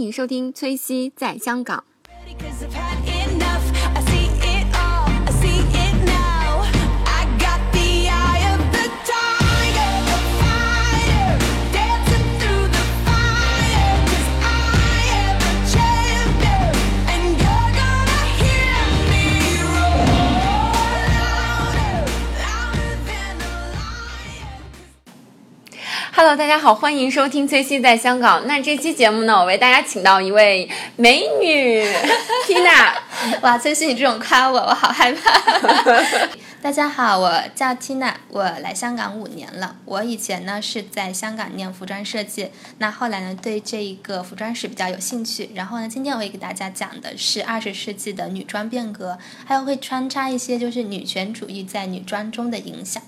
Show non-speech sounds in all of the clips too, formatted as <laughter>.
欢迎收听崔西在香港。Hello，大家好，欢迎收听崔西在香港。那这期节目呢，我为大家请到一位美女 <laughs> Tina。<laughs> 哇，崔西，你这种夸我，我好害怕。<laughs> 大家好，我叫 Tina，我来香港五年了。我以前呢是在香港念服装设计，那后来呢对这一个服装史比较有兴趣。然后呢，今天我会给大家讲的是二十世纪的女装变革，还有会穿插一些就是女权主义在女装中的影响。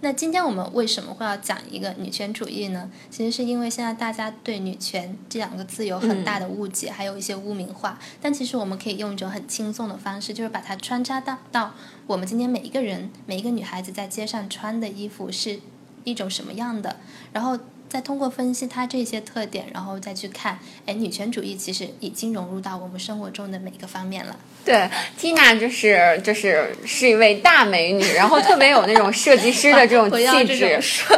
那今天我们为什么会要讲一个女权主义呢？其实是因为现在大家对女权这两个字有很大的误解，还有一些污名化。但其实我们可以用一种很轻松的方式，就是把它穿插到到我们今天每一个人、每一个女孩子在街上穿的衣服是一种什么样的，然后再通过分析它这些特点，然后再去看，哎，女权主义其实已经融入到我们生活中的每一个方面了。对，Tina 就是就是是一位大美女，然后特别有那种设计师的这种 <laughs> 气质 <laughs> 这种，说，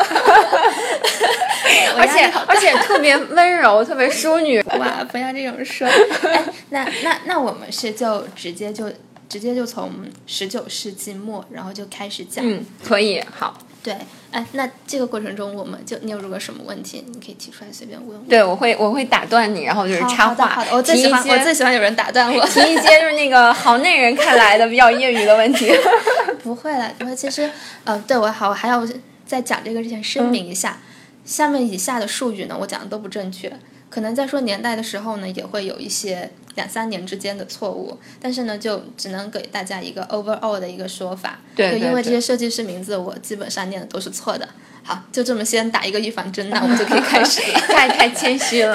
而且而且特别温柔，特别淑女。哇，不要这种说。哎，那那那我们是就直接就直接就从十九世纪末，然后就开始讲。嗯，可以，好。对，哎，那这个过程中，我们就你有如果什么问题，你可以提出来随便问我。对，我会我会打断你，然后就是插话，好的好的，我最喜欢我最喜欢有人打断我。<laughs> 提一些就是那个行内人看来的比较业余的问题。<laughs> 不会了，不会。其实，呃，对我好，我还要在讲这个之前声明一下，下面以下的术语呢，我讲的都不正确。可能在说年代的时候呢，也会有一些两三年之间的错误，但是呢，就只能给大家一个 overall 的一个说法。对因为这些设计师名字我基本上念的都是错的。好，就这么先打一个预防针，那我们就可以开始了。<laughs> 太太谦虚了。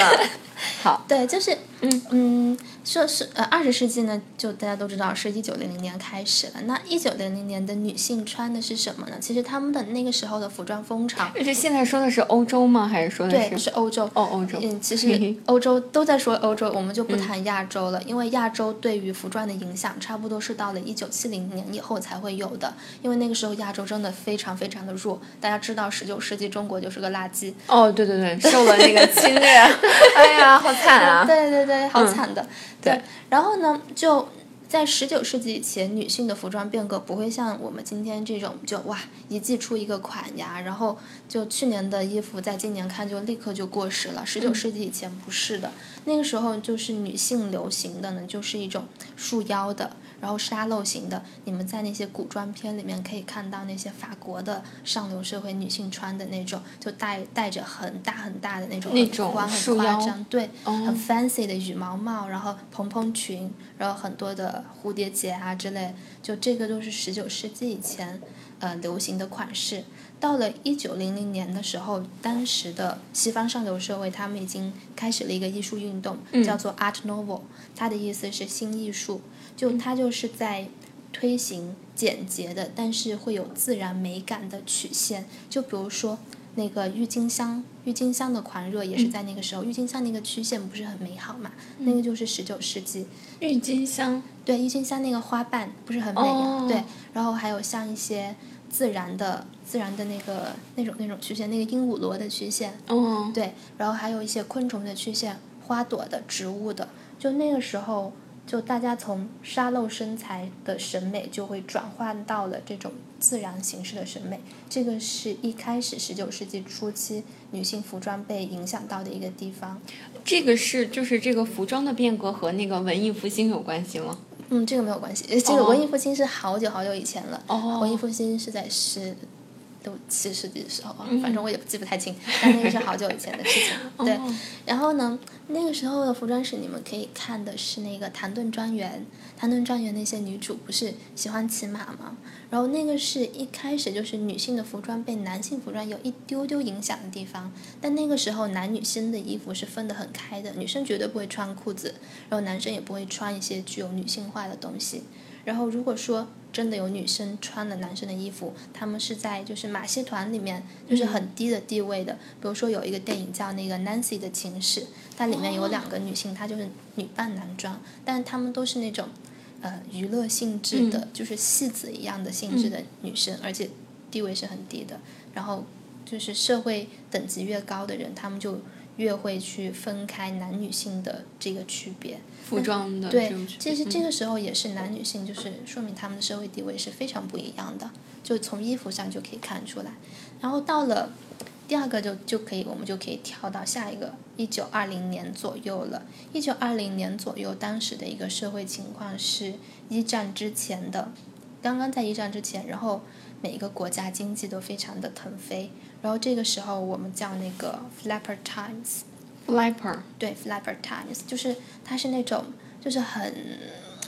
好，对，就是嗯嗯，说是呃二十世纪呢，就大家都知道是一九零零年开始了。那一九零零年的女性穿的是什么呢？其实他们的那个时候的服装风潮，这现在说的是欧洲吗？还是说的对，是是欧洲。哦欧洲？嗯，其实欧洲都在说欧洲，我们就不谈亚洲了，因为亚洲对于服装的影响，差不多是到了一九七零年以后才会有的。因为那个时候亚洲真的非常非常的弱，大家知道十九世纪中国就是个垃圾，哦，对对对，受了那个侵略，<laughs> 哎呀，好惨啊！<laughs> 对对对，好惨的。对然后呢，就在十九世纪以前，女性的服装变革不会像我们今天这种就哇一季出一个款呀，然后就去年的衣服在今年看就立刻就过时了。十九世纪以前不是的，那个时候就是女性流行的呢，就是一种束腰的。然后沙漏型的，你们在那些古装片里面可以看到那些法国的上流社会女性穿的那种，就戴戴着很大很大的那种很那种很夸张，对，哦很 fancy 的羽毛帽，然后蓬蓬裙，然后很多的蝴蝶结啊之类，就这个都是十九世纪以前呃流行的款式。到了一九零零年的时候，当时的西方上流社会，他们已经开始了一个艺术运动，嗯叫做 Art Nouveau，它的意思是新艺术，就它就是在推行简洁的，但是会有自然美感的曲线。就比如说那个郁金香，郁金香的狂热也是在那个时候，郁金香那个曲线不是很美好嘛？那个就是十九世纪。郁金香，对，郁金香那个花瓣不是很美、哦对，然后还有像一些自然的、自然的那个那种那种曲线，那个鹦鹉螺的曲线，哦，对，然后还有一些昆虫的曲线、花朵的、植物的，就那个时候，就大家从沙漏身材的审美就会转换到了这种自然形式的审美。这个是一开始十九世纪初期女性服装被影响到的一个地方。这个是就是这个服装的变革和那个文艺复兴有关系吗？嗯，这个没有关系，呃这个文艺复兴是好久好久以前了。哦文艺复兴是在十六七十几的时候啊，嗯反正我也记不太清，但那个是好久以前的事情。<laughs> 对，哦然后呢，那个时候的服装史你们可以看的是那个谭盾庄园，谭盾庄园那些女主不是喜欢骑马吗？然后那个是一开始就是女性的服装被男性服装有一丢丢影响的地方，但那个时候男女生的衣服是分得很开的，女生绝对不会穿裤子，然后男生也不会穿一些具有女性化的东西。然后如果说真的有女生穿了男生的衣服，他们是在就是马戏团里面就是很低的地位的。比如说有一个电影叫那个《Nancy 的情史》，它里面有两个女性，她就是女扮男装，但是她们都是那种呃娱乐性质的，就是戏子一样的性质的女生，而且地位是很低的。然后就是社会等级越高的人，他们就越会去分开男女性的这个区别。服装的对其实这个时候也是男女性，就是说明他们的社会地位是非常不一样的，就从衣服上就可以看出来。然后到了第二个就就可以，我们就可以跳到下一个一九二零年左右了。一九二零年左右，当时的一个社会情况是一战之前的，刚刚在一战之前，然后每一个国家经济都非常的腾飞，然后这个时候我们叫那个 flapper times。flapper，对，Flapper Times，就是它是那种就是很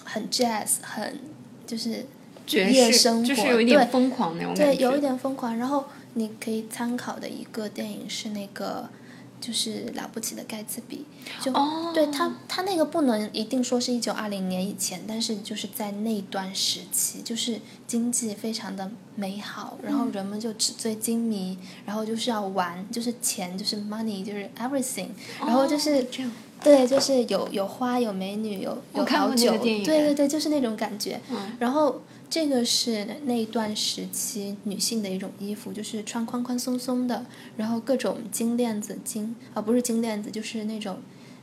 很 jazz，很就是夜生活，就是有一点对疯狂那种感对，有一点疯狂。然后你可以参考的一个电影是那个就是了不起的盖茨比，就、哦对他他那个不能一定说是一九二零年以前，但是就是在那段时期，就是经济非常的美好，然嗯后人们就纸醉金迷，然后就是要玩，就是钱，就是 money，就是 everything，然后就是。哦这样，对，就是有有花，有美女，有有好酒，对对对，就是那种感觉。嗯然后这个是那一段时期女性的一种衣服，就是穿宽宽松松的，然后各种金链子、金啊不是金链子，就是那种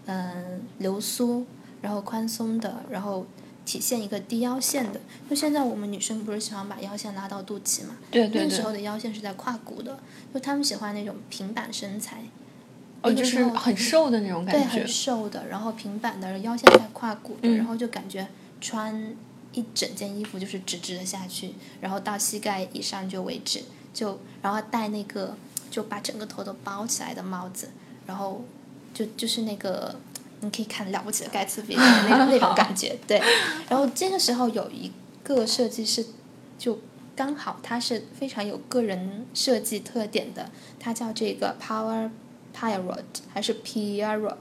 嗯流苏，然后宽松的，然后体现一个低腰线的。就现在我们女生不是喜欢把腰线拉到肚脐嘛？对对对那时候，的腰线是在胯骨的，就她们喜欢那种平板身材。哦，就是很瘦的那种，感觉对很。瘦的，然后平板的，腰线在胯骨然后就感觉穿一整件衣服就是直直的下去，然后到膝盖以上就为止，就然后戴那个就把整个头都包起来的帽子，然后就就是那个你可以看了不起的盖茨比的那种那种感觉，对。<laughs> 然后这个时候有一个设计师就刚好他是非常有个人设计特点的，他叫这个 Power Pierrot 还是 Pierrot，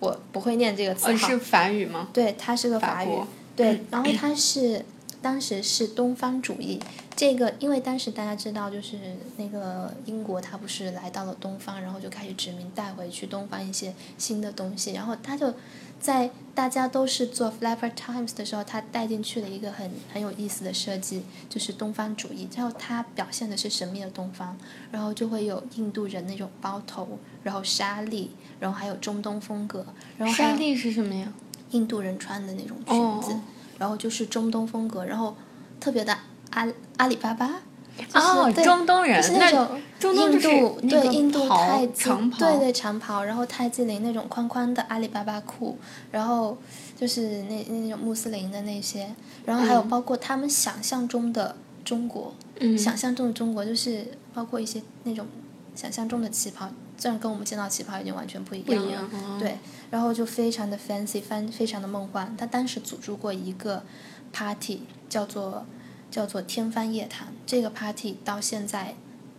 我不会念这个词呃，是法语吗？对，它是个法语法，对，然后它是当时是东方主义，这个因为当时大家知道，就是那个英国，他不是来到了东方，然后就开始殖民，带回去东方一些新的东西，然后他就在大家都是做 Flapper Times 的时候，他带进去了一个很很有意思的设计，就是东方主义。然后他表现的是神秘的东方，然后就会有印度人那种包头，然后纱丽，然后还有中东风格，然后还有沙地是什么呀？印度人穿的那种裙子，哦然后就是中东风格，然后特别的阿阿里巴巴。就是哦，对中东人就是，那那种印度对印度袍太极长袍对对长袍，然后泰姬陵那种宽宽的阿里巴巴裤，然后就是那那种穆斯林的那些，然后还有嗯包括他们想象中的中国，嗯，想象中的中国就是包括一些那种想象中的旗袍，虽然跟我们见到旗袍已经完全不一样了，样哦对，然后就非常的 fancy，非非常的梦幻。他当时组织过一个 party，叫做叫做天方夜谭。这个 party 到现在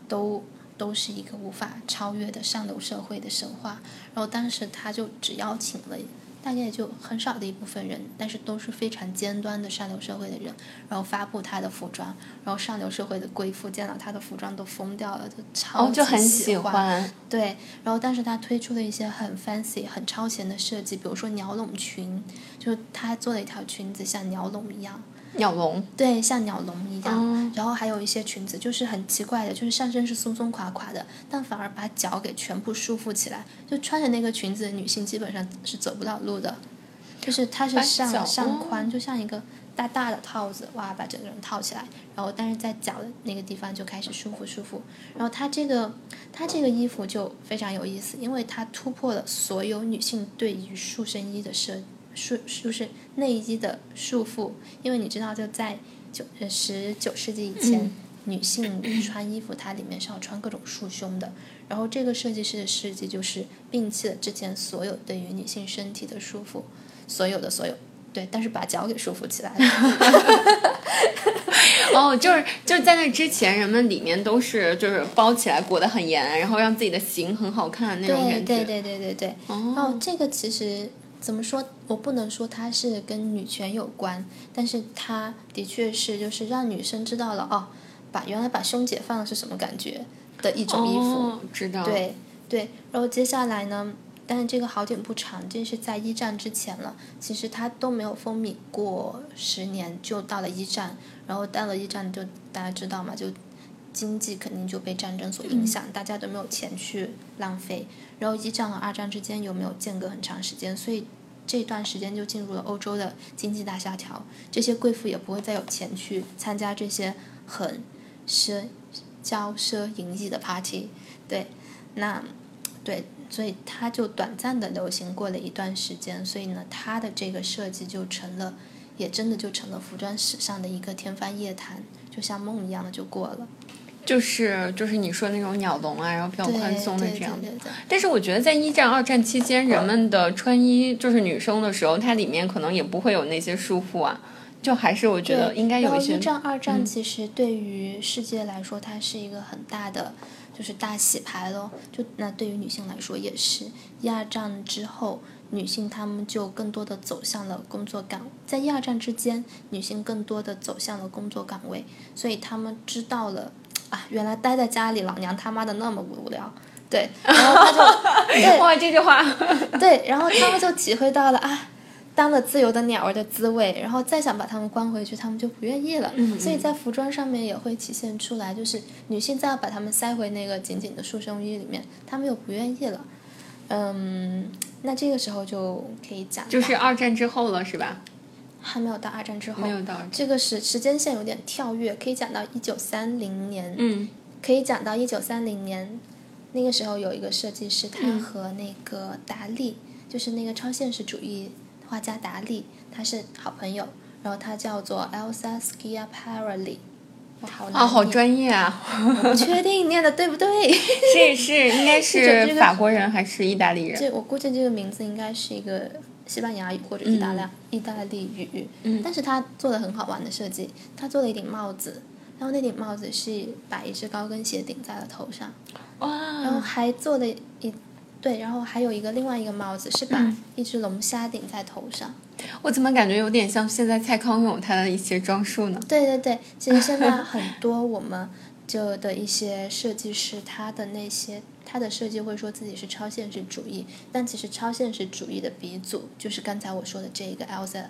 都都是一个无法超越的上流社会的神话。然后当时他就只邀请了大概也就很少的一部分人，但是都是非常尖端的上流社会的人，然后发布他的服装，然后上流社会的贵妇见到他的服装都疯掉了，就超就很喜喜欢。对，然后但是他推出了一些很 fancy、很超前的设计，比如说鸟笼裙，就是他做了一条裙子像鸟笼一样，鸟笼，对，像鸟笼一样。哦。然后还有一些裙子就是很奇怪的，就是上身是松松垮垮的，但反而把脚给全部束缚起来，就穿着那个裙子的女性基本上是走不了路的，就是它是上上哦。宽，就像一个大大的套子，哇，把整个人套起来，然后但是在脚的那个地方就开始舒服舒服，然后它这个它这个衣服就非常有意思，因为它突破了所有女性对于束身衣的设束就是内衣的束缚，因为你知道就在九呃十九世纪以前。嗯女性穿衣服，它里面是要穿各种束胸的。然后这个设计师的设计就是摒弃了之前所有对于女性身体的束缚，所有的所有，对，但是把脚给束缚起来了。<laughs> 哦，就是就是在那之前，人们里面都是就是包起来裹得很严，然后让自己的形很好看那种感觉。对对对对对对。然后哦，这个其实怎么说？我不能说它是跟女权有关，但是它的确是就是让女生知道了哦，把原来把胸解放了是什么感觉的一种衣服。哦，知道。，对对，然后接下来呢，但是这个好景不长，这是在一战之前了。其实它都没有风靡过十年，就到了一战，然后到了一战就大家知道嘛，就经济肯定就被战争所影响，大家都没有钱去浪费。然后一战和二战之间又没有间隔很长时间，所以这段时间就进入了欧洲的经济大萧条，这些贵妇也不会再有钱去参加这些很奢骄奢淫逸的 party，对，那对，所以它就短暂的流行过了一段时间，所以呢，它的这个设计就成了，也真的就成了服装史上的一个天方夜谭，就像梦一样的就过了。就是就是你说那种鸟笼啊，然后比较宽松的这样但是我觉得在一战、二战期间，人们的穿衣就是女生的时候，它里面可能也不会有那些束缚啊，就还是我觉得应该有一些一战、二战其实对于世界来说，它是一个很大的，就是大洗牌咯。就那对于女性来说也是，一二战之后，女性她们就更多的走向了工作岗，在一二战之间，女性更多的走向了工作岗位，所以她们知道了啊，原来待在家里，老娘他妈的那么无聊。对，然后他就 <laughs> 对哇，这句话对，然后他们就体会到了啊，当了自由的鸟儿的滋味，然后再想把他们关回去，他们就不愿意了。嗯所以在服装上面也会体现出来，就是女性再要把他们塞回那个紧紧的束胸衣里面，他们又不愿意了。嗯，那这个时候就可以讲，就是二战之后了，是吧？还没有到二战之后，没有到。这个时时间线有点跳跃，可以讲到一九三零年，嗯。可以讲到一九三零年，那个时候有一个设计师，他嗯。和那个达利，就是那个超现实主义画家达利，他是好朋友，然后他叫做 Elsa Schiaparelli，哇，好难啊，好专业啊！我不确定念的对不对，<laughs> 是是，应该是法国人还是意大利人？这我估计这个名字应该是一个西班牙语或者意大利、意大利语，嗯但是他做了很好玩的设计，他做了一顶帽子，然后那顶帽子是把一只高跟鞋顶在了头上。哇然后，还做了一对，然后还有一个另外一个帽子是把嗯一只龙虾顶在头上。我怎么感觉有点像现在蔡康永他的一些装束呢？对对对，其实现在 <laughs> 很多我们就的一些设计师，他的那些他的设计会说自己是超现实主义，但其实超现实主义的鼻祖就是刚才我说的这一个 Elsa，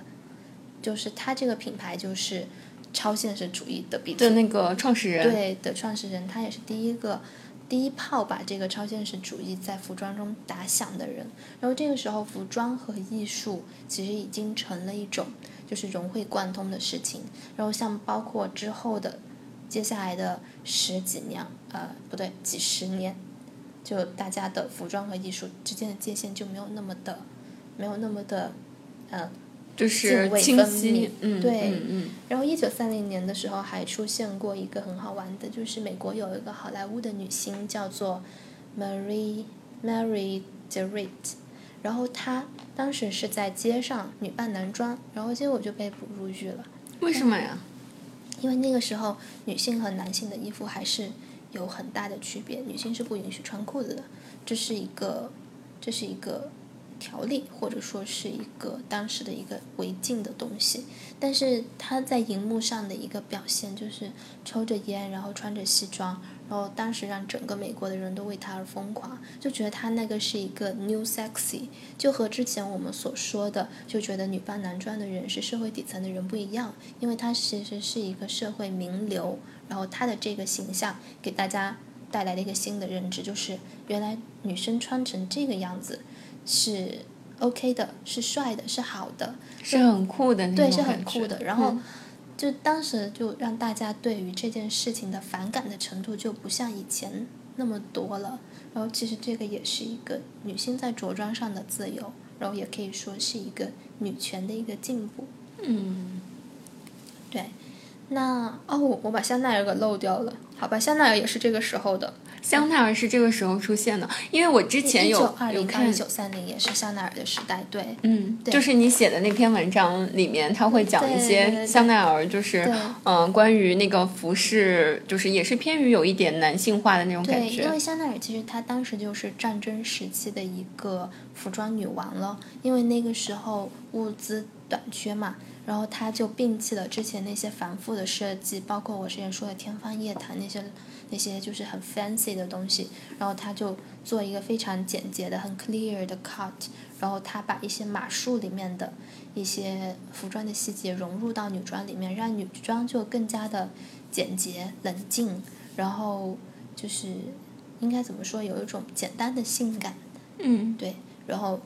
就是他这个品牌就是超现实主义的鼻祖的。那个创始人，对的创始人，他也是第一个第一炮把这个超现实主义在服装中打响的人。然后这个时候，服装和艺术其实已经成了一种就是融会贯通的事情。然后像包括之后的接下来的十几年，呃，不对，几十年，就大家的服装和艺术之间的界限就没有那么的，没有那么的，呃，就是清晰，嗯，对嗯嗯，然后一九三零年的时候还出现过一个很好玩的，就是美国有一个好莱坞的女星叫做 Marie Mary d e r i t 然后她当时是在街上女扮男装，然后结果就被捕入狱了，为什么呀？因为那个时候女性和男性的衣服还是有很大的区别，女性是不允许穿裤子的，这是一个这是一个条例，或者说是一个当时的一个违禁的东西。但是他在荧幕上的一个表现就是抽着烟，然后穿着西装，然后当时让整个美国的人都为他而疯狂，就觉得他那个是一个 new sexy，就和之前我们所说的就觉得女扮男装的人是社会底层的人不一样，因为他其实是一个社会名流，然后她的这个形象给大家带来了一个新的认知，就是原来女生穿成这个样子是 OK 的，是帅的，是好的，是很酷的那种对，是很酷的。然后嗯就当时就让大家对于这件事情的反感的程度就不像以前那么多了。然后其实这个也是一个女性在着装上的自由，然后也可以说是一个女权的一个进步。嗯，对，那哦，我我把香奈儿给漏掉了。好吧，香奈儿也是这个时候的，香奈儿是这个时候出现的，因为我之前有有看一九三零也是香奈儿的时代，对。嗯，对就是你写的那篇文章里面，他会讲一些香奈儿，就是对嗯，关于那个服饰，就是也是偏于有一点男性化的那种感对，因为。香奈儿其实她当时就是战争时期的一个服装女王了，因为那个时候物资短缺嘛，然后她就摒弃了之前那些繁复的设计，包括我之前说的天方夜谭那些那些就是很 fancy 的东西，然后她就做一个非常简洁的、很 clear 的 cut，然后她把一些马术里面的一些服装的细节融入到女装里面，让女装就更加的简洁冷静，然后就是应该怎么说，有一种简单的性感，嗯，对，然后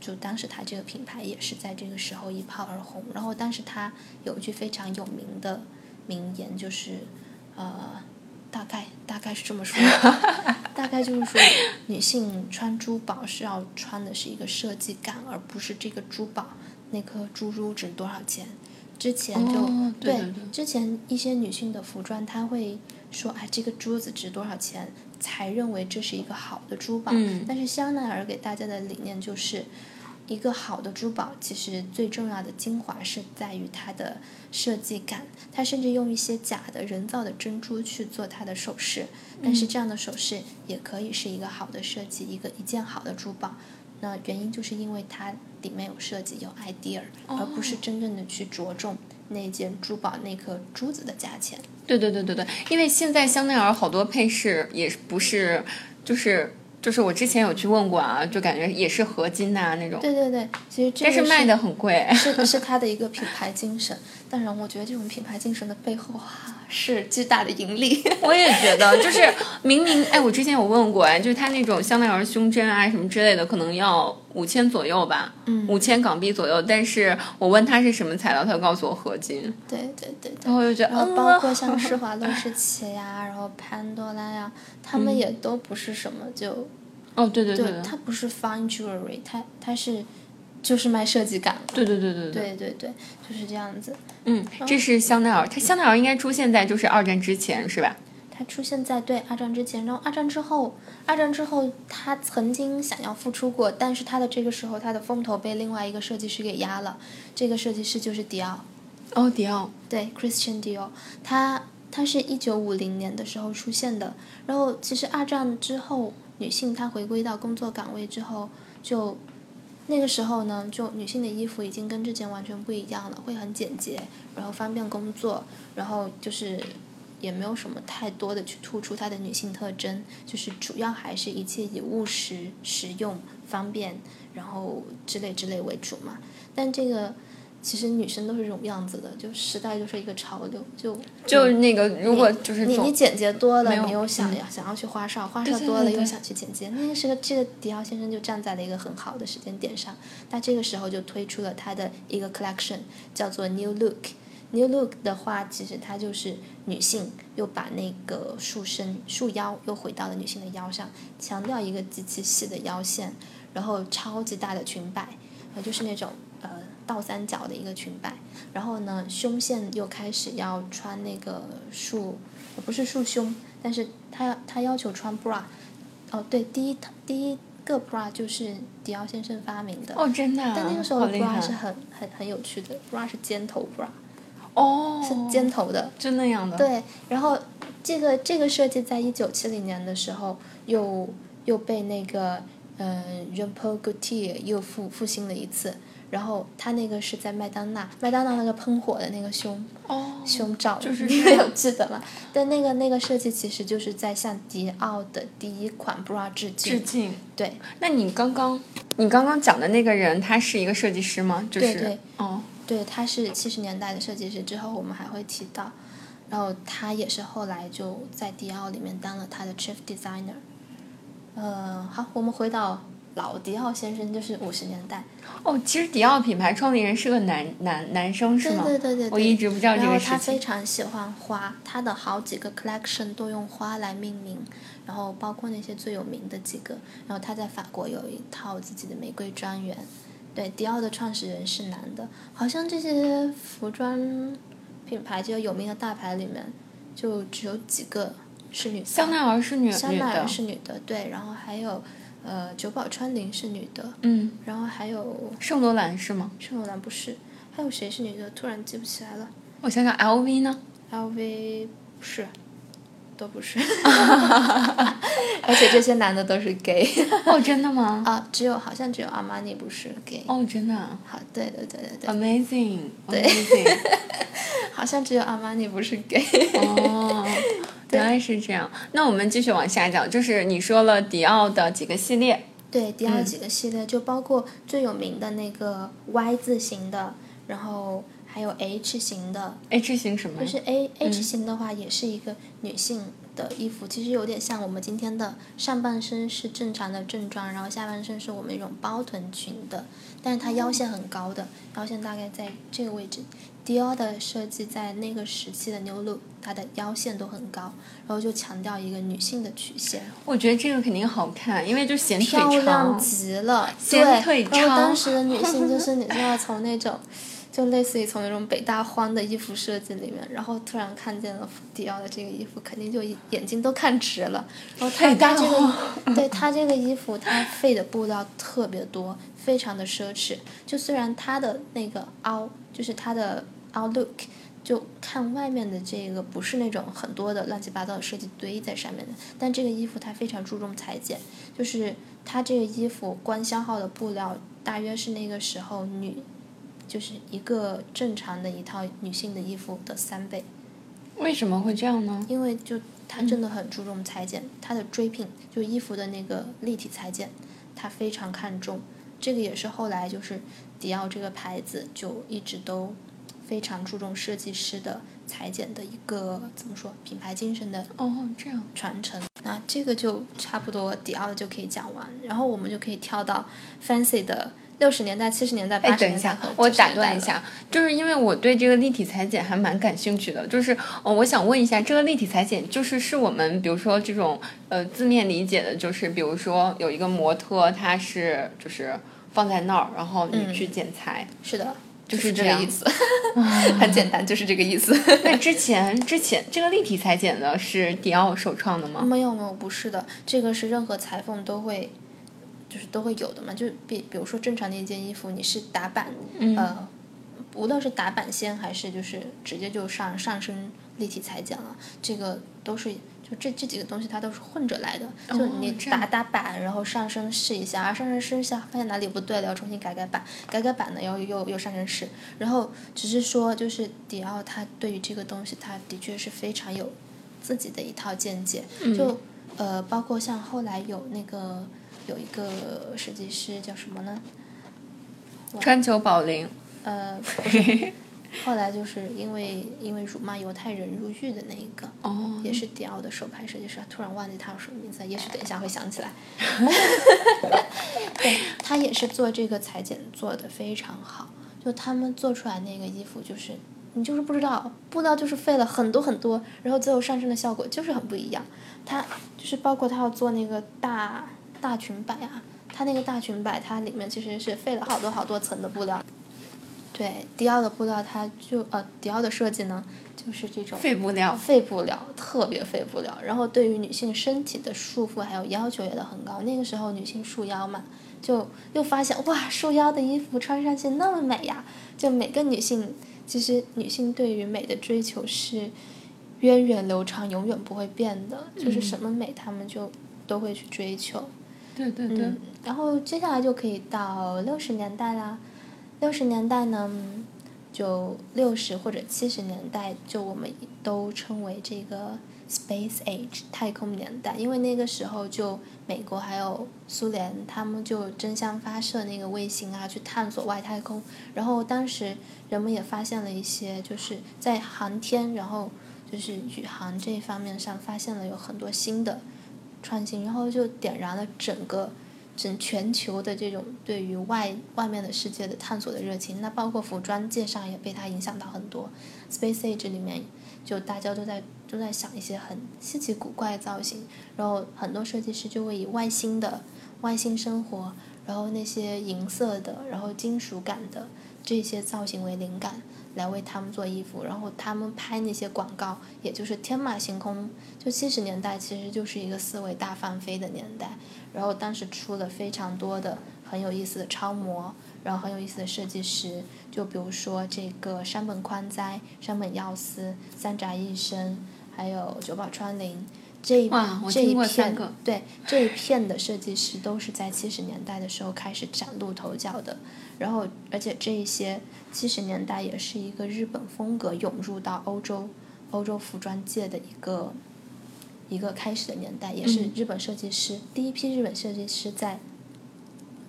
就当时他这个品牌也是在这个时候一炮而红，然后当时他有一句非常有名的名言，就是呃，大概大概是这么说的，<laughs> 大概就是说女性穿珠宝是要穿的是一个设计感，而不是这个珠宝那颗珠珠值多少钱。之前就、哦对之前一些女性的服装，她会说，哎，这个珠子值多少钱，才认为这是一个好的珠宝。嗯但是香奈儿给大家的理念就是，一个好的珠宝其实最重要的精华是在于它的设计感。它甚至用一些假的人造的珍珠去做它的首饰，但是这样的首饰也可以是一个好的设计，一个一件好的珠宝。那原因就是因为它里面有设计，有 idea，、而不是真正的去着重那件珠宝那颗珠子的价钱。对对对对对，因为现在香奈儿好多配饰也不是，就是就是我之前有去问过啊，就感觉也是合金呐、那种，对对对，其实这个但是卖的很贵。是是它的一个品牌精神。当然，我觉得这种品牌精神的背后啊，是巨大的盈利。我也觉得，就是明明哎，我之前有问过哎，就是它那种香奈儿胸针啊什么之类的，可能要五千左右吧，嗯五千港币左右。但是我问他是什么材料，他就告诉我合金，对对对对然。后我就觉得，然后嗯包括像施华洛世奇呀，然后潘多拉呀，他们也都不是什么就哦，对对对，对，它不是 fine jewelry，它它是就是卖设计感的。对对对对对，对对对，就是这样子。嗯，这是香奈儿，它香奈儿应该出现在就是二战之前是吧？它出现在对二战之前，然后二战之后，二战之后，它曾经想要复出过，但是它的这个时候，它的风头被另外一个设计师给压了。这个设计师就是迪奥，哦，迪奥，对，Christian Dior，他他是一九五零年的时候出现的。然后其实二战之后，女性她回归到工作岗位之后，就那个时候呢，就女性的衣服已经跟之前完全不一样了，会很简洁，然后方便工作，然后就是也没有什么太多的去突出她的女性特征，就是主要还是一切以务实、实用、方便，然后之类之类为主嘛。但这个其实女生都是这种样子的，就时代就是一个潮流，就就那个如果就是总你你简洁多了，没有你又想嗯要、想要去花哨，花哨多了又想去简洁。那个时候，这个迪奥先生就站在了一个很好的时间点上，他这个时候就推出了他的一个 collection，叫做 New Look。New Look 的话，其实它就是女性又把那个束身、束腰又回到了女性的腰上，强调一个极其细的腰线，然后超级大的裙摆，呃，就是那种呃倒三角的一个裙摆，然后呢，胸线又开始要穿那个束，呃不是束胸，但是他他要求穿 bra，哦对，第一第一个 bra 就是迪奥先生发明的，哦，真的啊，但那个时候的 bra 害是很很很有趣的，bra 是尖头 bra，哦，是尖头的，就那样的，对，然后这个这个设计在一九七零年的时候又又被那个嗯 Paul Gaultier 又复复兴了一次，然后他那个是在麦当娜，麦当娜那个喷火的那个胸哦，胸罩，就是你没有记得吗？但那个那个设计其实就是在向迪奥的第一款 bra 致敬，致敬。对那你刚刚你刚刚讲的那个人，他是一个设计师吗？就是对对哦，对，他是七十年代的设计师，之后我们还会提到。然后他也是后来就在迪奥里面当了他的 chief designer。呃，好，我们回到老迪奥先生，就是五十年代。哦，其实迪奥品牌创立人是个男男男生是对吗？对对对对。我一直不知道这然后个事他非。常喜欢花，他的好几个 collection 都用花来命名，然后包括那些最有名的几个。然后他在法国有一套自己的玫瑰庄园。对，迪奥的创始人是男的，好像这些服装品牌这些有名的大牌里面，就只有几个是女的。香奈儿是女女的香奈儿，是女的，对，然后还有呃久保川绫是女的，嗯，然后还有圣罗兰是吗？圣罗兰不是，还有谁是女的？突然记不起来了。我想想，LV 呢？LV 不是，都不是，<laughs> 而且这些男的都是 gay 哦，真的吗？啊，只有好像只有阿玛尼不是 gay。哦，真的啊。好，对对对对对，，amazing，amazing，<laughs> 好像只有阿玛尼不是 gay。哦，原来是这样。那我们继续往下讲，就是你说了迪奥的几个系列，对，迪奥嗯。几个系列、就包括最有名的那个 Y 字形的，然后还有 H 型的，H 型什么？就是 A H 型的话，也是一个女性的衣服，其实有点像我们今天的上半身是正常的正装，然后下半身是我们一种包臀裙的，但是它腰线很高的，腰线大概在这个位置。迪奥的设计在那个时期的 New Look，它的腰线都很高，然后就强调一个女性的曲线，我觉得这个肯定好看，因为就显腿漂亮长。极了。显腿对，然后长当时的女性就是你知道从那种。就类似于从那种北大荒的衣服设计里面，然后突然看见了迪奥的这个衣服，肯定就眼睛都看直了。然后他北大个，对他这个衣服，他费的布料特别多，非常的奢侈。就虽然他的那个凹，就是他的凹 look，就看外面的这个不是那种很多的乱七八糟的设计堆在上面的，但这个衣服它非常注重裁剪，就是它这个衣服光消耗的布料大约是那个时候女，就是一个正常的一套女性的衣服的三倍，为什么会这样呢？因为就它真的很注重裁剪，它的追拼就衣服的那个立体裁剪，它非常看重。这个也是后来就是迪奥这个牌子就一直都非常注重设计师的裁剪的一个怎么说品牌精神的哦，这样。传承。那这个就差不多迪奥就可以讲完，然后我们就可以跳到 Fancy 的六十年代、七十年代、哎，八十等一下年代和，90我打。断一下，就是因为我对这个立体裁剪还蛮感兴趣的，就是哦，我想问一下，这个立体裁剪就是是我们比如说这种呃字面理解的，就是比如说有一个模特，他是就是放在那儿，然后你去剪裁。是的，就是这个意思 <laughs> <laughs> 很简单，就是这个意思。<laughs> 那之前之前这个立体裁剪的是迪奥首创的吗？没有没有，不是的，这个是任何裁缝都会，就是都会有的嘛。就比比如说正常的一件衣服，你是打版，嗯呃，无论是打版先还是就是直接就上上身立体裁剪了，这个都是就这这几个东西它都是混着来的。就哦你打打版，然后上身试一下，啊上身试一下，发现哪里不对了，要重新改改版，改改版呢，又又又上身试，然后只是说就是迪奥他对于这个东西，他的确是非常有自己的一套见解，就呃，包括像后来有那个有一个设计师叫什么呢？川久保玲。呃，<laughs> 后来就是因为因为辱骂犹太人入狱的那一个，哦，也是迪奥的首牌设计师，突然忘记他叫什么名字了，也许等一下会想起来。<laughs> <laughs> 对他也是做这个裁剪做的非常好，就他们做出来那个衣服就是。你就是不知道，布料就是费了很多很多，然后最后上身的效果就是很不一样。他就是包括他要做那个大大裙摆啊，它那个大裙摆，它里面其实是费了好多好多层的布料。对，迪奥的布料，它就呃，迪奥的设计呢，就是这种废布料。肺布料，特别废布料。然后对于女性身体的束缚还有要求也都很高。那个时候女性束腰嘛，就又发现哇，束腰的衣服穿上去那么美呀！就每个女性，其实女性对于美的追求是源远流长，永远不会变的。就是什么美，她们就都会去追求。对对对。嗯，然后接下来就可以到六十年代啦。六十年代呢，就六十或者七十年代，就我们都称为这个 Space Age 太空年代，因为那个时候就美国还有苏联，他们就争相发射那个卫星啊，去探索外太空。然后当时人们也发现了一些，就是在航天，然后就是宇航这一方面上发现了有很多新的创新，然后就点燃了整个。整全球的这种对于外外面的世界的探索的热情，那包括服装界上也被它影响到很多。Space Age 里面就大家都在都在想一些很稀奇古怪的造型，然后很多设计师就会以外星的外星生活，然后那些银色的，然后金属感的这些造型为灵感，来为他们做衣服，然后他们拍那些广告，也就是天马行空。就七十年代其实就是一个思维大放飞的年代，然后当时出了非常多的很有意思的超模，然后很有意思的设计师，就比如说这个山本宽哉、山本耀司、三宅一生，还有久保川绫。这一这一片个。对这一片的设计师都是在七十年代的时候开始崭露头角的，然后而且这一些七十年代也是一个日本风格涌入到欧洲欧洲服装界的一个一个开始的年代，也是嗯。日本设计师、第一批日本设计师在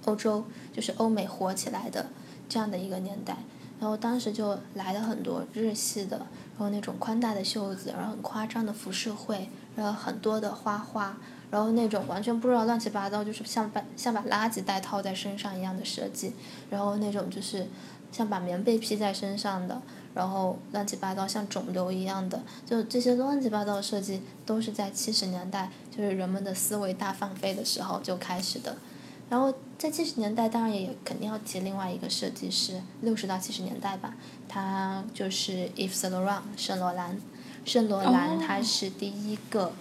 欧洲就是欧美火起来的这样的一个年代。然后当时就来了很多日系的，然后那种宽大的袖子，然后很夸张的浮世绘，然后很多的花花，然后那种完全不知道乱七八糟，就是像把像把垃圾袋套在身上一样的设计，然后那种就是像把棉被披在身上的，然后乱七八糟像肿瘤一样的，就这些乱七八糟的设计都是在七十年代，就是人们的思维大放飞的时候就开始的。然后在七十年代，当然也肯定要提另外一个设计师，六十到七十年代吧，他就是 Yves Saint Laurent 圣罗兰。圣罗兰哦他是第一个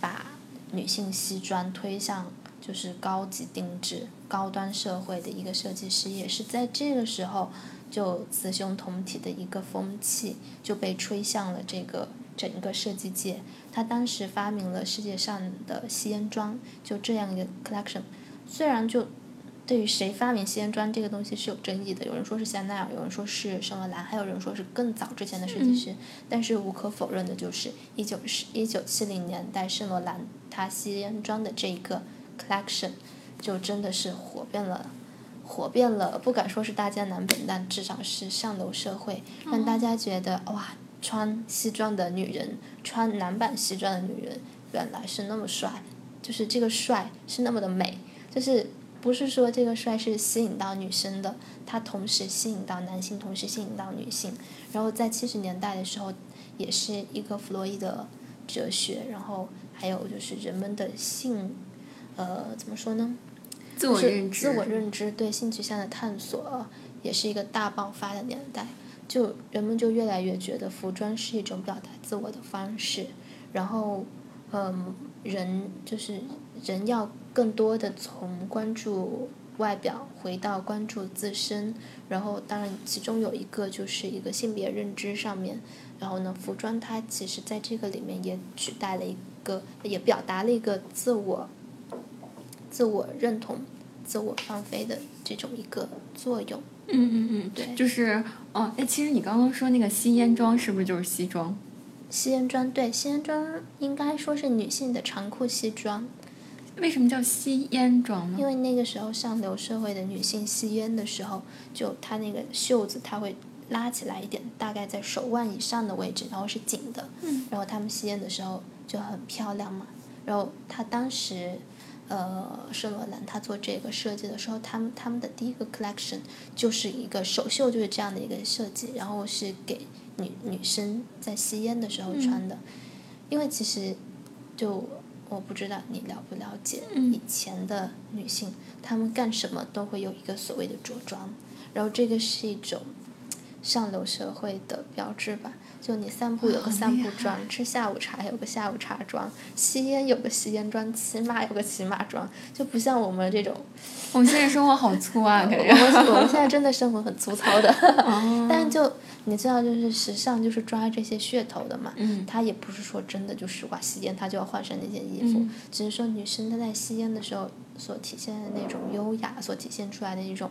把女性西装推向就是高级定制、高端社会的一个设计师，也是在这个时候，就雌雄同体的一个风气就被吹向了这个整个设计界。他当时发明了世界上的吸烟装，就这样一个 collection。虽然就对于谁发明吸烟装这个东西是有争议的，有人说是香奈儿，有人说是圣罗兰，还有人说是更早之前的设计师。但是无可否认的就是，一九是一九七零年代圣罗兰它吸烟装的这一个 collection，就真的是火遍了。火遍了，不敢说是大江南北，但至少是上流社会，让大家觉得哇，穿西装的女人，穿男版西装的女人，原来是那么帅，就是这个帅是那么的美，就是不是说这个帅是吸引到女生的，他同时吸引到男性，同时吸引到女性。然后在七十年代的时候，也是一个弗洛伊德哲学，然后还有就是人们的性，呃，怎么说呢？自我就是认知，自我认知对性取向的探索，也是一个大爆发的年代。就人们就越来越觉得服装是一种表达自我的方式，然后，嗯，人就是人要更多的从关注外表回到关注自身，然后当然其中有一个就是一个性别认知上面，然后呢，服装它其实在这个里面也取代了一个，也表达了一个自我。自我认同、自我放飞的这种一个作用。嗯嗯嗯，对就是哦，哎，其实你刚刚说那个吸烟装是不是就是西装？吸烟装对，吸烟装应该说是女性的长裤西装，为什么叫吸烟装呢？因为那个时候上流社会的女性吸烟的时候，就她那个袖子她会拉起来一点，大概在手腕以上的位置，然后是紧的。嗯。然后她们吸烟的时候就很漂亮嘛。然后她当时，呃，圣罗兰她做这个设计的时候，他们他们的第一个 collection 就是一个首秀，就是这样的一个设计，然后是给女女生在吸烟的时候穿的，因为其实就我不知道你了不了解，嗯以前的女性她们干什么都会有一个所谓的着装，然后这个是一种上流社会的标志吧。就你散步有个散步装，吃下午茶有个下午茶装，吸烟有个吸烟装，骑马有个骑马装，就不像我们这种我们现在生活好粗啊，感我觉。<laughs> 们我们现在真的生活很粗糙的，<laughs> 哦但就你知道，就是时尚就是抓这些噱头的嘛。嗯它也不是说真的就是哇吸烟，他就要换上那件衣服，嗯只是说女生她在吸烟的时候所体现的那种优雅，所体现出来的一种，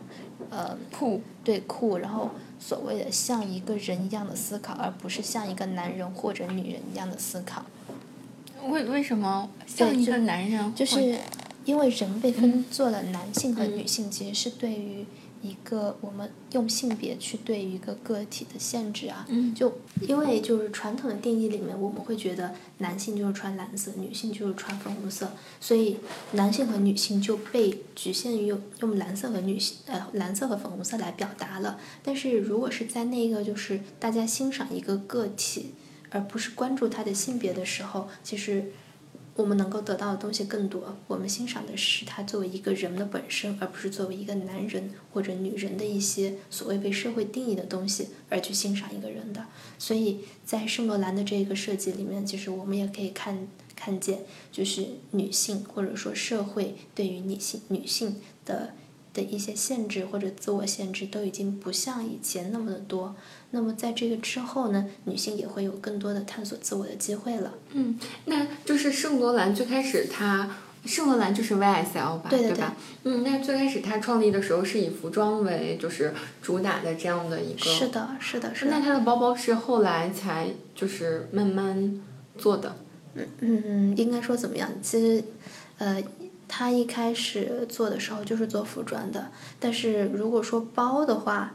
呃，酷，对酷，然后所谓的像一个人一样的思考，而不是像一个男人或者女人一样的思考。为为什么像一个男人会？就是因为人被嗯分做了男性和女性，其实是对于一个我们用性别去对一个个体的限制啊。嗯就因为就是传统的定义里面，我们会觉得男性就是穿蓝色，女性就是穿粉红色，所以男性和女性就被局限于用用蓝色和女性呃蓝色和粉红色来表达了。但是如果是在那个就是大家欣赏一个个体，而不是关注他的性别的时候，其实我们能够得到的东西更多。我们欣赏的是他作为一个人的本身，而不是作为一个男人或者女人的一些所谓被社会定义的东西而去欣赏一个人的。所以在圣罗兰的这个设计里面，其实我们也可以看看见，就是女性或者说社会对于女性女性的的一些限制或者自我限制都已经不像以前那么的多。那么在这个之后呢，女性也会有更多的探索自我的机会了。嗯，那就是圣罗兰最开始它，圣罗兰就是 YSL 吧，对对吧？嗯，那最开始它创立的时候是以服装为就是主打的这样的一个。是的，是的，是的。那它的包包是后来才就是慢慢做的。嗯嗯，应该说怎么样？其实，呃，他一开始做的时候就是做服装的，但是如果说包的话，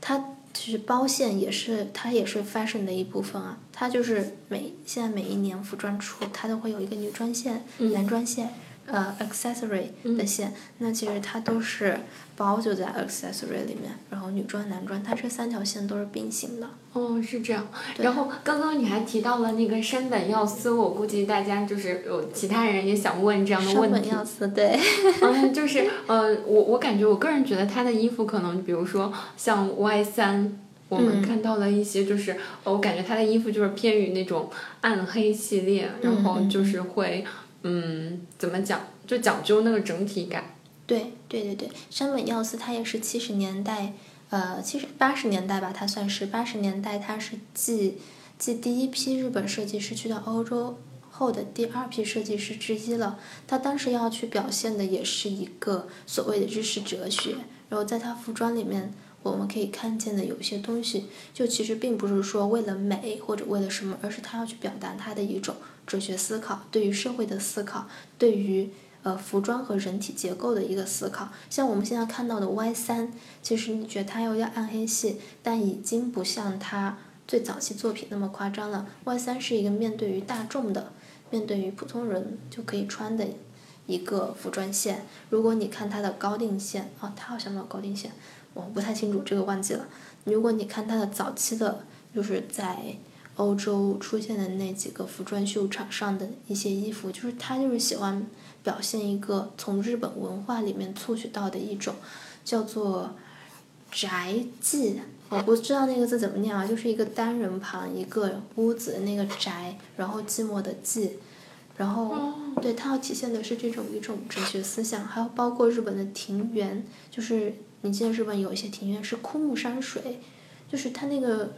它其实包线也是它也是 fashion 的一部分啊。它就是每现在每一年服装出，它都会有一个女装线、男装线。呃，accessory 的线，那其实它都是包就在 accessory 里面，然后女装、男装，它这三条线都是并行的。哦，是这样。然后刚刚你还提到了那个山本耀司，我估计大家就是有其他人也想问这样的问题。山本耀司，对。嗯，就是呃，我我感觉我个人觉得他的衣服可能，比如说像 Y 三，我们看到了一些，就是、呃我感觉他的衣服就是偏于那种暗黑系列，然后就是会嗯怎么讲，就讲究那个整体感。对对对对，山本耀司他也是七十年代，呃，七十八十年代吧，他算是八十年代，他是继继第一批日本设计师去到欧洲后的第二批设计师之一了。他当时要去表现的也是一个所谓的日式哲学，然后在他服装里面。我们可以看见的有些东西，就其实并不是说为了美或者为了什么，而是他要去表达他的一种哲学思考，对于社会的思考，对于呃服装和人体结构的一个思考。像我们现在看到的 Y 三，其实你觉得它有点暗黑系，但已经不像它最早期作品那么夸张了。Y 三是一个面对于大众的，面对于普通人就可以穿的一个服装线。如果你看它的高定线，哦，它好像没有高定线。我不太清楚，这个忘记了。如果你看他的早期的，就是在欧洲出现的那几个服装秀场上的一些衣服，就是他就是喜欢表现一个从日本文化里面萃取到的一种叫做宅寂。我不知道那个字怎么念啊，就是一个单人旁一个屋子的那个宅，然后寂寞的寂，然后对它要体现的是这种一种哲学思想，还有包括日本的庭园，就是你记得日本有一些庭院是枯木山水，就是它那个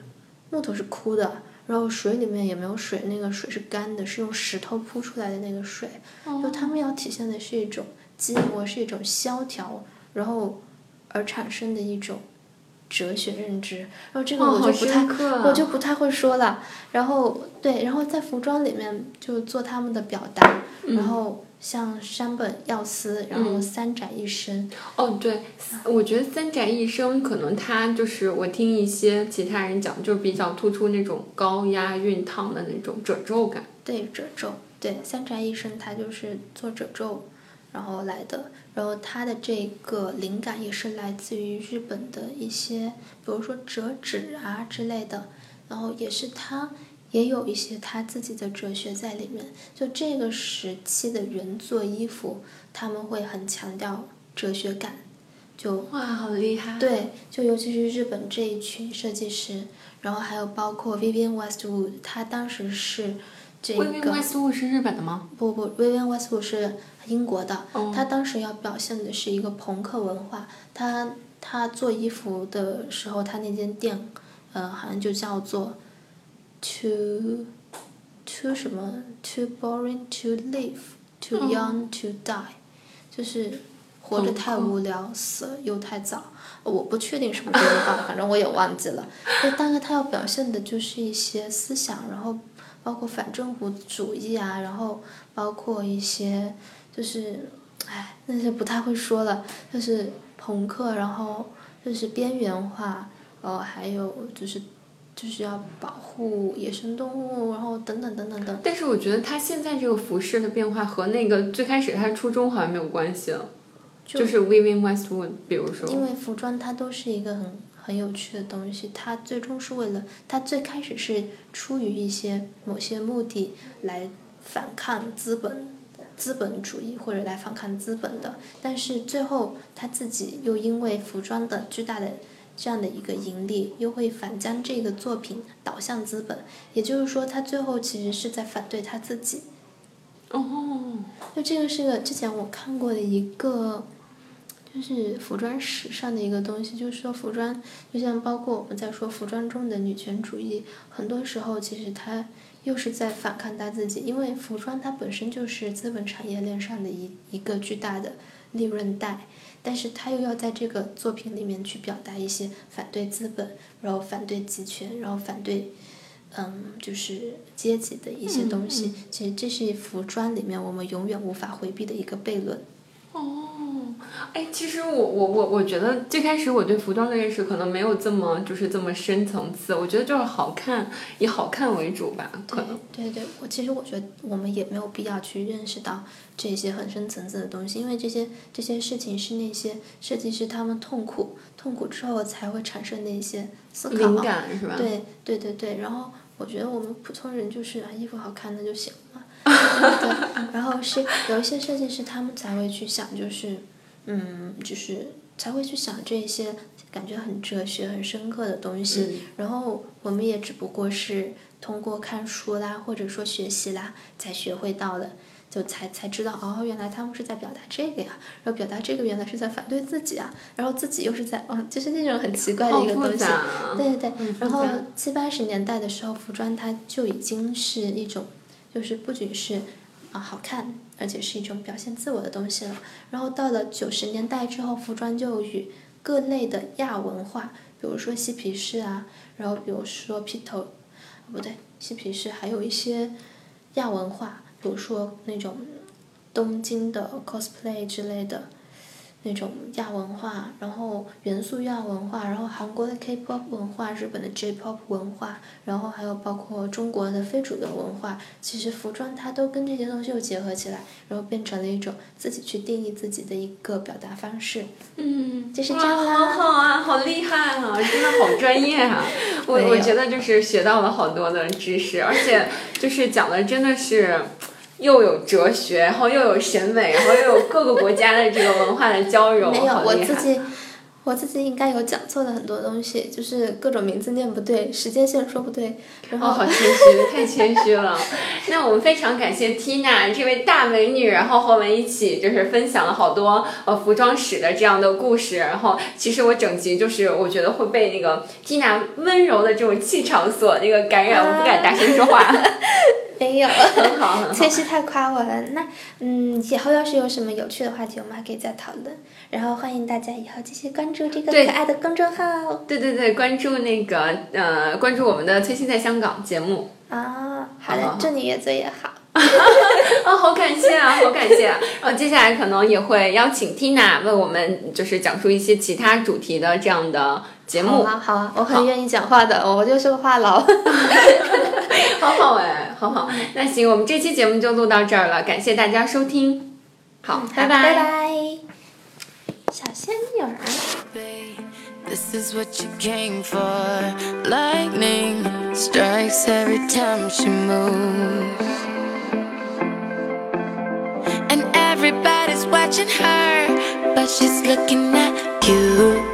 木头是枯的，然后水里面也没有水，那个水是干的，是用石头铺出来的那个水，就他们要体现的是一种寂寞，是一种萧条，然后而产生的一种哲学认知，然后这个我就不太，我就不太会说了。然后对，然后在服装里面就做他们的表达，然后像山本耀司，然后三宅一生，哦，对，我觉得三宅一生可能他就是我听一些其他人讲，就比较突出那种高压熨烫的那种褶皱感。对褶皱，对三宅一生他就是做褶皱，然后来的，然后他的这个灵感也是来自于日本的一些，比如说折纸啊之类的，然后也是他也有一些他自己的哲学在里面。就这个时期的人做衣服，他们会很强调哲学感，就哇，好厉害！对，就尤其是日本这一群设计师，然后还有包括 Vivienne Westwood，他当时是这薇薇个 Westwood 是日本的吗？不不，Vivienne Westwood 是英国的，哦他当时要表现的是一个朋克文化。他他做衣服的时候，他那间店，呃，好像就叫做 Too Too 什么 Too boring to live, Too 哦 young to die，就是活着太无聊，死了又太早。我不确定是不是这句话，反正我也忘记了。就大概他要表现的就是一些思想，然后包括反政府主义啊，然后包括一些就是，哎，那些不太会说了，就是朋克，然后就是边缘化，呃，还有就是就是要保护野生动物，然后等等等等等。但是我觉得他现在这个服饰的变化和那个最开始他初衷好像没有关系了，就就是 Vivienne Westwood，比如说。因为服装它都是一个很很有趣的东西，它最终是为了它最开始是出于一些某些目的来反抗资本。资本主义或者来反抗资本的，但是最后他自己又因为服装的巨大的这样的一个盈利，又会反将这个作品导向资本，也就是说，他最后其实是在反对他自己。哦，就这个是个之前我看过的一个，就是服装史上的一个东西，就是说服装，就像包括我们在说服装中的女权主义，很多时候其实它又是在反抗它自己，因为服装它本身就是资本产业链上的一一个巨大的利润带，但是它又要在这个作品里面去表达一些反对资本，然后反对集权，然后反对。嗯，就是阶级的一些东西，其实这是服装里面我们永远无法回避的一个悖论。哦，哎，其实我我我我觉得最开始我对服装的认识可能没有这么就是这么深层次，我觉得就是好看，以好看为主吧，可能。对对，我其实我觉得我们也没有必要去认识到这些很深层次的东西，因为这些这些事情是那些设计师他们痛苦痛苦之后才会产生的一些思考。灵感是吧？对对对对，然后我觉得我们普通人就是啊，衣服好看那就行了。对，然后是有一些设计师，他们才会去想，就是，嗯，就是才会去想这些感觉很哲学、很深刻的东西。然后我们也只不过是通过看书啦，或者说学习啦，才学会到的，就才才知道哦，原来他们是在表达这个呀，然后表达这个原来是在反对自己啊，然后自己又是在，哦，就是那种很奇怪的一个东西。对对对，然后七八十年代的时候，服装它就已经是一种。就是不仅是啊好看，而且是一种表现自我的东西了。然后到了九十年代之后，服装就与各类的亚文化，比如说嬉皮士啊，然后比如说披头，不对，嬉皮士还有一些亚文化，比如说那种东京的 cosplay 之类的。那种亚文化，然后元素亚文化，然后韩国的 K-pop 文化，日本的 J-pop 文化，然后还有包括中国的非主流文化，其实服装它都跟这些东西又结合起来，然后变成了一种自己去定义自己的一个表达方式。嗯，就是这样好好啊，好厉害啊，真的好专业啊！<laughs> 我我觉得就是学到了好多的知识，而且就是讲的真的是。又有哲学，然后又有审美，<laughs> 然后又有各个国家的这个文化的交融，没有！我自己，我自己应该有讲错的很多东西，就是各种名字念不对，时间线说不对，然哦，后好谦虚，<laughs> 太谦虚了。那我们非常感谢 Tina 这位大美女，然后和我们一起就是分享了好多呃服装史的这样的故事。然后其实我整集就是我觉得会被那个 Tina 温柔的这种气场所那个感染，我不敢大声说话。没有，很好很好确实太夸我了。那嗯，以后要是有什么有趣的话题，我们还可以再讨论。然后欢迎大家以后继续关注这个可爱的公众号对对对，关注那个呃，关注我们的《崔西在香港》节目。啊。好的，祝你越做越好。啊、<laughs> 好感谢啊，好感谢啊！然后接下来可能也会邀请 Tina 为我们就是讲述一些其他主题的这样的节目。好啊，好啊，我很愿意讲话的，我就是个话痨。<laughs> 好好哎，好好。那行，我们这期节目就录到这儿了，感谢大家收听。好，拜拜拜拜。小仙女儿。This is what you came for. Lightning strikes every time she moves. And everybody's watching her, but she's looking at you. You.